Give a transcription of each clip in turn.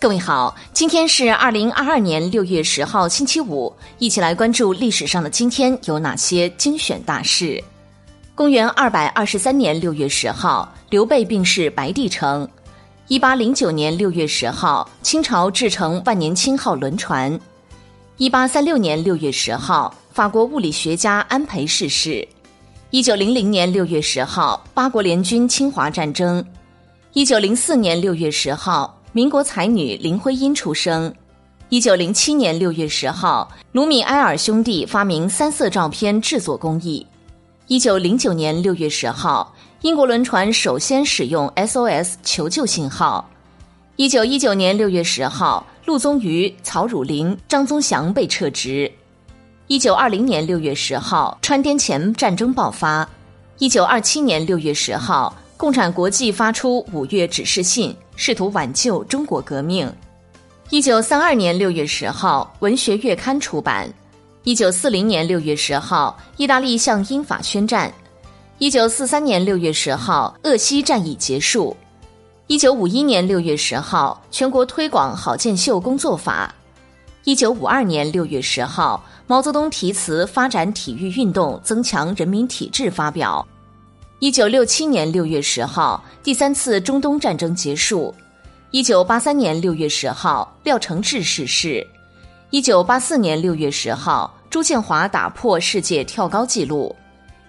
各位好，今天是二零二二年六月十号，星期五，一起来关注历史上的今天有哪些精选大事。公元二百二十三年六月十号，刘备病逝白帝城。一八零九年六月十号，清朝制成万年青号轮船。一八三六年六月十号，法国物理学家安培逝世。一九零零年六月十号，八国联军侵华战争。一九零四年六月十号。民国才女林徽因出生。一九零七年六月十号，卢米埃尔兄弟发明三色照片制作工艺。一九零九年六月十号，英国轮船首先使用 SOS 求救信号。一九一九年六月十号，陆宗舆、曹汝霖、张宗祥被撤职。一九二零年六月十号，川滇黔战争爆发。一九二七年六月十号。共产国际发出五月指示信，试图挽救中国革命。一九三二年六月十号，《文学月刊》出版。一九四零年六月十号，意大利向英法宣战。一九四三年六月十号，鄂西战役结束。一九五一年六月十号，全国推广郝建秀工作法。一九五二年六月十号，毛泽东题词发展体育运动，增强人民体质发表。一九六七年六月十号，第三次中东战争结束。一九八三年六月十号，廖承志逝世。一九八四年六月十号，朱建华打破世界跳高纪录。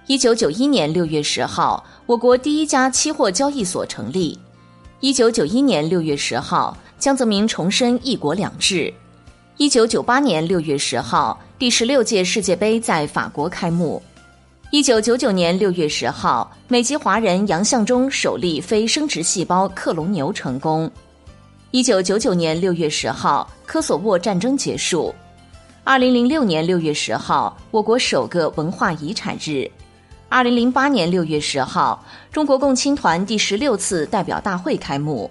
一九九一年六月十号，我国第一家期货交易所成立。一九九一年六月十号，江泽民重申“一国两制”。一九九八年六月十号，第十六届世界杯在法国开幕。一九九九年六月十号，美籍华人杨向忠首例非生殖细胞克隆牛成功。一九九九年六月十号，科索沃战争结束。二零零六年六月十号，我国首个文化遗产日。二零零八年六月十号，中国共青团第十六次代表大会开幕。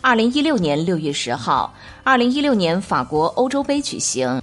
二零一六年六月十号，二零一六年法国欧洲杯举行。